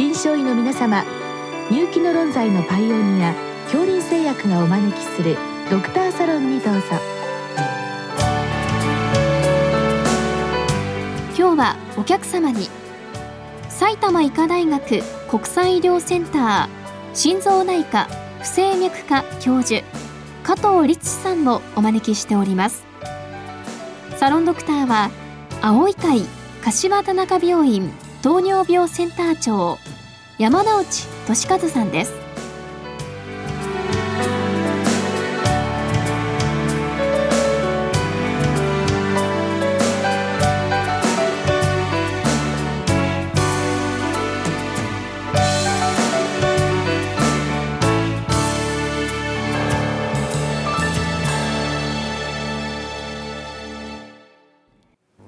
臨床医の皆様入気の論剤のパイオニア恐林製薬がお招きするドクターサロンにどうぞ。今日はお客様に埼玉医科大学国際医療センター心臓内科不整脈科教授加藤律さんをお招きしております。サロンドクターは青い会柏田中病院糖尿病センター長山内俊和さんです。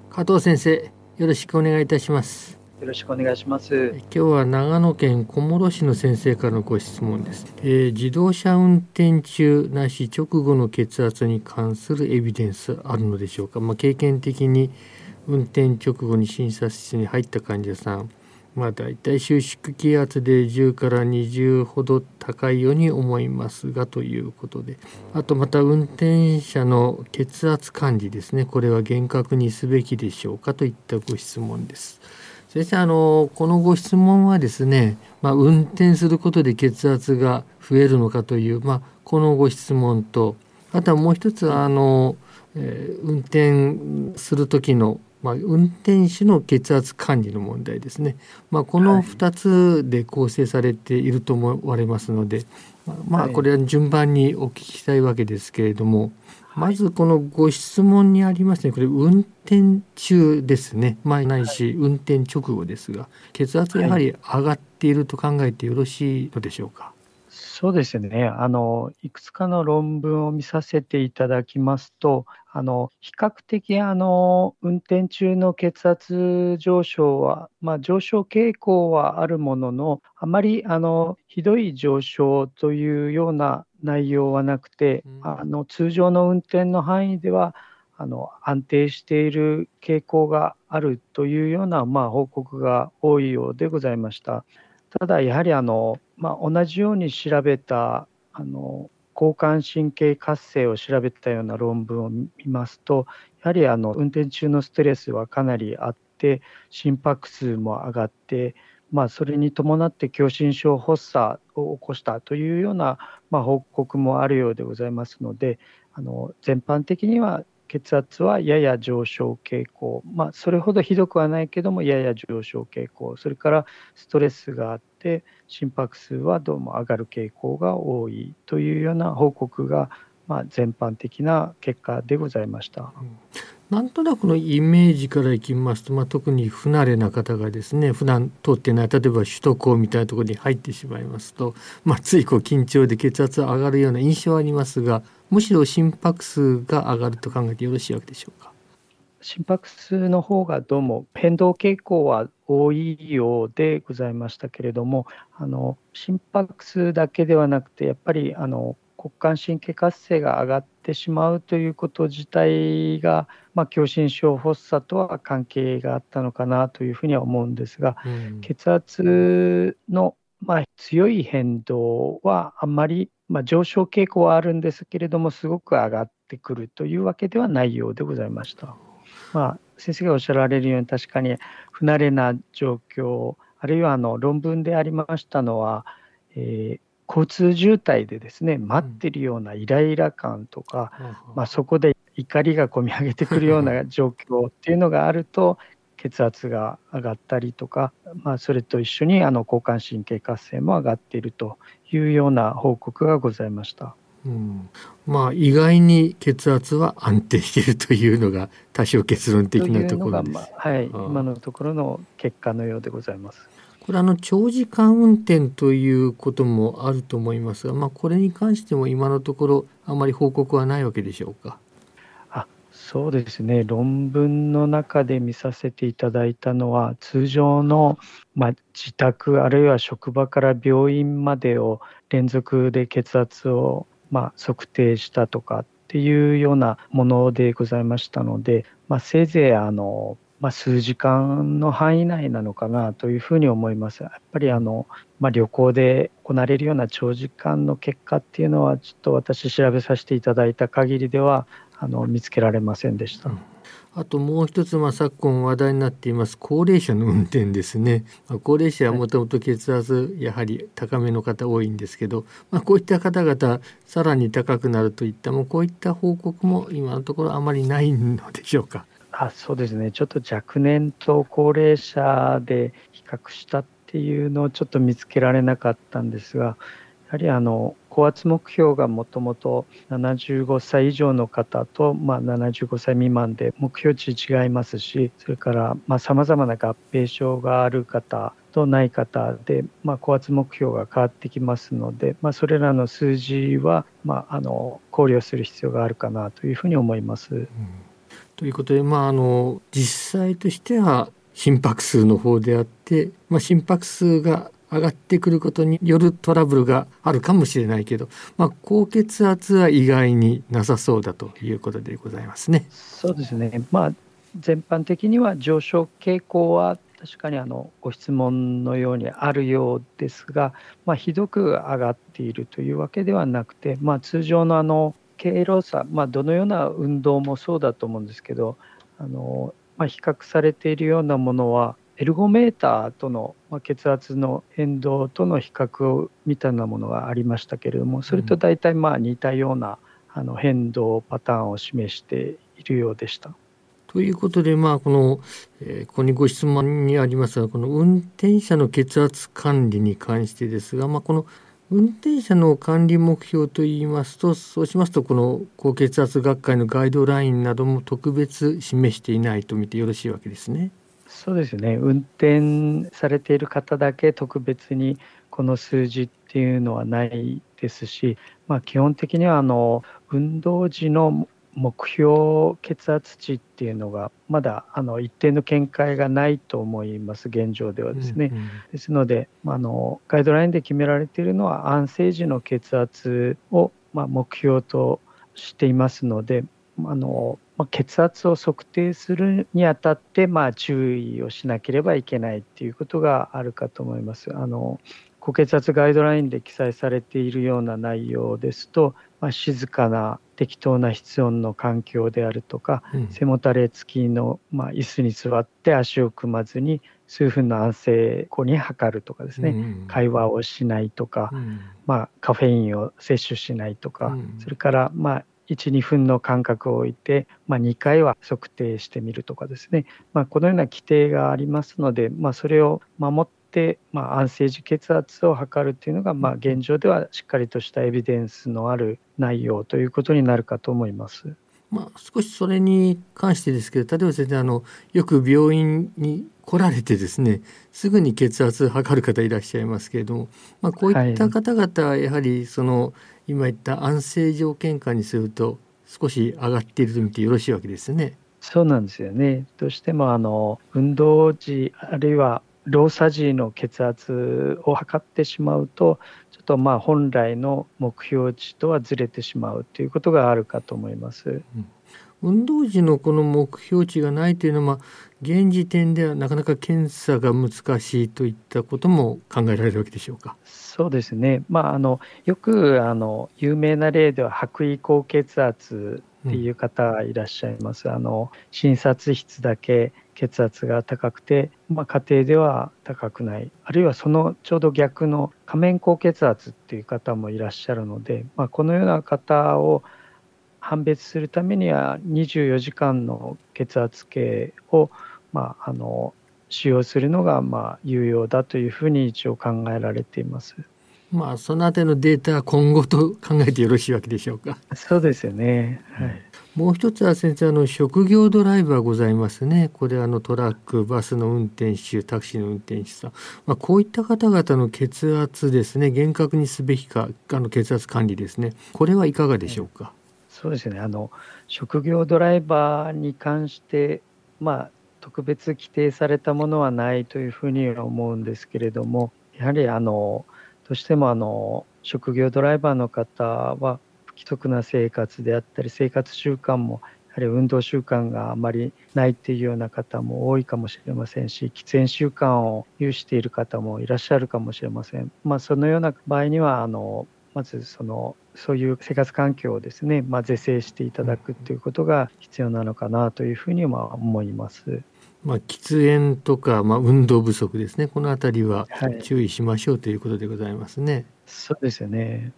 加藤先生よろしくお願いいたします。よろしくお願いします。今日は長野県小諸市の先生からのご質問です、えー、自動車運転中なし直後の血圧に関するエビデンスあるのでしょうか？まあ、経験的に運転直後に診察室に入った患者さん。まあ大体収縮気圧で10から20ほど高いように思いますがということで。あとまた運転者の血圧管理ですね。これは厳格にすべきでしょうか？といったご質問です。先生あのこのご質問はですね、まあ、運転することで血圧が増えるのかという、まあ、このご質問とあとはもう一つあの、えー、運転する時のまあ、運転手の血圧管理の問題ですね、まあ、この2つで構成されていると思われますので、はい、まあ、これは順番にお聞きしたいわけですけれども、はい、まずこのご質問にありますね。これ運転中ですね、まあ、ない。し運転直後ですが血圧やはり上がっていると考えてよろしいのでしょうか？そうですねあのいくつかの論文を見させていただきますとあの比較的あの運転中の血圧上昇は、まあ、上昇傾向はあるもののあまりあのひどい上昇というような内容はなくて、うん、あの通常の運転の範囲ではあの安定している傾向があるというような、まあ、報告が多いようでございました。ただやはりあのまあ、同じように調べたあの交感神経活性を調べたような論文を見ますとやはりあの運転中のストレスはかなりあって心拍数も上がって、まあ、それに伴って狭心症発作を起こしたというような、まあ、報告もあるようでございますのであの全般的には血圧はやや上昇傾向、まあ、それほどひどくはないけどもやや上昇傾向。それからストレスがあって心拍数はどうも上がる傾向が多いというような報告が、まあ、全般的な結果でございました。うん。なんとなくのイメージからいきますと、まあ、特に不慣れな方がですね普段通ってない例えば首都高みたいなところに入ってしまいますと、まあ、ついこう緊張で血圧上がるような印象はありますがむしろ心拍数が上がると考えてよろしいわけでしょうか？心拍数の方がどうも変動傾向は多いようでございましたけれどもあの心拍数だけではなくてやっぱりあの骨幹神経活性が上がってしまうということ自体が、まあ、狭心症発作とは関係があったのかなというふうには思うんですが、うん、血圧の、まあ、強い変動はあんまり、まあ、上昇傾向はあるんですけれどもすごく上がってくるというわけではないようでございました。まあ、先生がおっしゃられるように確かに不慣れな状況あるいはあの論文でありましたのは、えー交通渋滞でですね待ってるようなイライラ感とか、うん、まあ、そこで怒りがこみ上げてくるような状況っていうのがあると血圧が上がったりとか、まあ、それと一緒にあの交感神経活性も上がっているというような報告がございました。うん、まあ意外に血圧は安定しているというのが多少結論的なところです。まあ、はい、今のところの結果のようでございます。これあの長時間運転ということもあると思いますが、まあ、これに関しても今のところあまり報告はないわけでしょうか？そうですね論文の中で見させていただいたのは通常の、まあ、自宅あるいは職場から病院までを連続で血圧を、まあ、測定したとかっていうようなものでございましたので、まあ、せいぜいあのまあ、数時間の範囲内なのかなというふうに思います。やっぱりあの、まあ、旅行で行われるような長時間の結果っていうのは、ちょっと私調べさせていただいた限りではあの見つけられませんでした。うんあともう一つ、まあ、昨今話題になっています高齢者の運転ですね、まあ、高齢者はもともと血圧やはり高めの方多いんですけど、まあ、こういった方々さらに高くなるといったもうこういった報告も今のところあまりないのでしょうか。あそうですね、ちょっと若年と高齢者で比較したっていうのをちょっと見つけられなかったんですが、やはりあの高圧目標がもともと75歳以上の方と、まあ、75歳未満で目標値違いますし、それからさまざ、まな合併症がある方とない方で、まあ、高圧目標が変わってきますので、まあ、それらの数字は、まあ、あの考慮する必要があるかなというふうに思います。うんということで、まあ、あの実際としては心拍数の方であって、まあ、心拍数が上がってくることによるトラブルがあるかもしれないけど、まあ、高血圧は意外になさそうだということでございますね。そうですね、まあ、全般的には上昇傾向は確かにあのご質問のようにあるようですが、まあ、ひどく上がっているというわけではなくて、まあ、通常のあの経路差、まあ、どのような運動もそうだと思うんですけどあの、まあ、比較されているようなものはエルゴメーターとの、血圧の変動との比較をみたいなものがありましたけれどもそれと大体まあ似たような、あの変動パターンを示しているようでした。ということで、まあ、この、えー、ここにご質問にありますが、この運転者の血圧管理に関してですが、まあ、この運転者の管理目標といいますとそうしますとこの高血圧学会のガイドラインなども特別示していないと見てよろしいわけですね。そうですね。運転されている方だけ特別にこの数字っていうのはないですし、まあ、基本的にはあの運動時の目標血圧値っていうのがまだあの一定の見解がないと思います。現状ではですね、うんうん、ですのであのガイドラインで決められているのは安静時の血圧をま目標としていますのであの、ま血圧を測定するにあたって、まあ、注意をしなければいけないっていうことがあるかと思います。あの高血圧ガイドラインで記載されているような内容ですと、まあ、静かな適当な室温の環境であるとか、うん、背もたれ付きの、まあ、椅子に座って足を組まずに数分の安静後に測るとかですね、うん、会話をしないとか、うん、まあ、カフェインを摂取しないとか、それから、まあ、12分の間隔を置いて、まあ、2回は測定してみるとかですね、まあ、このような規定がありますので、まあ、それを守って、まあ、安静時血圧を測るというのが、まあ、現状ではしっかりとしたエビデンスのある内容ということになるかと思います。まあ、少しそれに関してですけど例えば先生あのよく病院に来られてですねすぐに血圧測る方いらっしゃいますけれども、まあ、こういった方々はやはりその、はい、今言った安静条件下にすると少し上がっていると見てよろしいわけですね。そうなんですよね。どうしてもあの運動時あるいは労作時の血圧を測ってしまうとちょっとまあ本来の目標値とはずれてしまうということがあるかと思います。うん運動時のこの目標値がないというのは、まあ、現時点ではなかなか検査が難しいといったことも考えられるわけでしょうか？そうですね、まあ、あのよくあの有名な例では白衣高血圧っていう方がいらっしゃいます。うん、あの診察室だけ血圧が高くて、まあ、家庭では高くないあるいはそのちょうど逆の仮面高血圧っていう方もいらっしゃるので、まあ、このような方を判別するためには24時間の血圧計を、まあ、あの使用するのがまあ有用だというふうに一応考えられています。まあそのあたりのデータは今後と考えてよろしいわけでしょうか。そうですよね。はい。もう一つは先生あの職業ドライバーございますね。これあのトラック、バスの運転手、タクシーの運転手さん、まあ、こういった方々の血圧ですね、厳格にすべきかあの血圧管理ですね。これはいかがでしょうか？そうですね。あの職業ドライバーに関してまあ特別規定されたものはないというふうに思うんですけれども、やはりあのどうしてもあの職業ドライバーの方は不規則な生活であったり生活習慣もやはり運動習慣があまりないっていうような方も多いかもしれませんし、喫煙習慣を有している方もいらっしゃるかもしれません。まあ、そのような場合には、あのまずそのそういう生活環境をですね、まあ、是正していただくということが必要なのかなというふうには思います。まあ、喫煙とか、まあ、運動不足ですね、このあたりは注意しましょうということでございますね。はい、そうですよね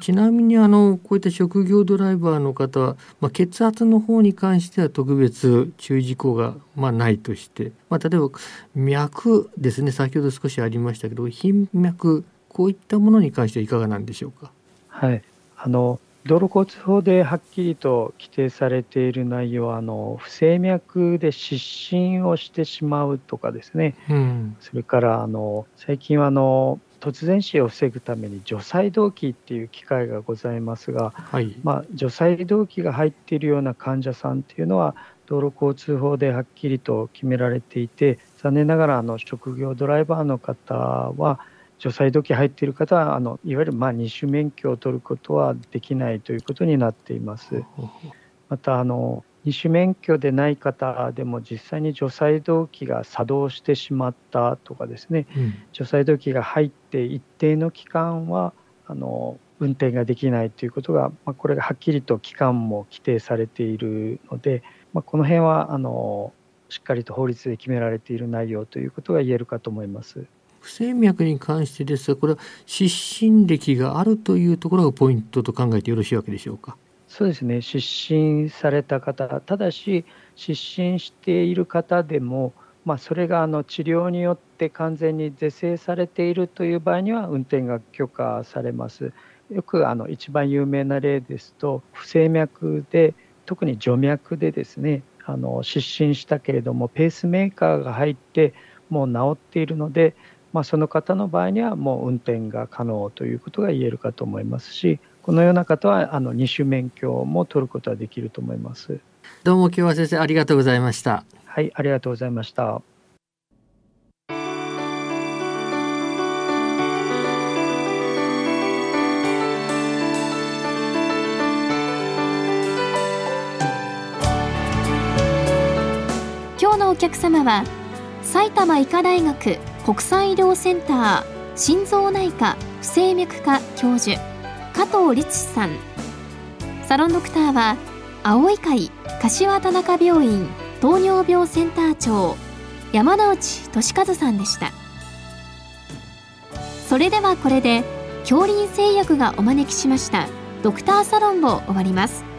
ちなみにあのこういった職業ドライバーの方は、まあ、血圧の方に関しては特別注意事項がまあないとして、まあ、例えば脈ですね先ほど少しありましたけど頻脈こういったものに関してはいかがなんでしょうか？はい。あの道路交通法ではっきりと規定されている内容はあの不整脈で失神をしてしまうとかですね、うん、それからあの最近はあの突然死を防ぐために除細動器っていう機械がございますが、はい、まあ、除細動器が入っているような患者さんっていうのは道路交通法ではっきりと決められていて残念ながらあの職業ドライバーの方は除細動器入っている方はあのいわゆるまあ二種免許を取ることはできないということになっています。またあの二種免許でない方でも実際に除細動器が作動してしまったとかですね、うん、除細動器が入って一定の期間はあの運転ができないということが、まあ、これがはっきりと期間も規定されているので、まあ、この辺はあのしっかりと法律で決められている内容ということが言えるかと思います。不整脈に関してですがこれは失神歴があるというところがポイントと考えてよろしいわけでしょうか？そうですね失神された方ただし失神している方でも、まあ、それがあの治療によって完全に是正されているという場合には運転が許可されます。よくあの一番有名な例ですと不整脈で特に除脈でですねあの失神したけれどもペースメーカーが入ってもう治っているので、その方の場合にはもう運転が可能ということが言えるかと思いますしこのような方はあの二種免許も取ることはできると思います。どうも今日は先生ありがとうございました。はい、ありがとうございました。今日のお客様は埼玉医科大学国際医療センター心臓内科不整脈科教授加藤律さん。サロンドクターは青い会柏田中病院糖尿病センター長山内俊和さんでした。それではこれで恐林製薬がお招きしましたドクターサロンを終わります。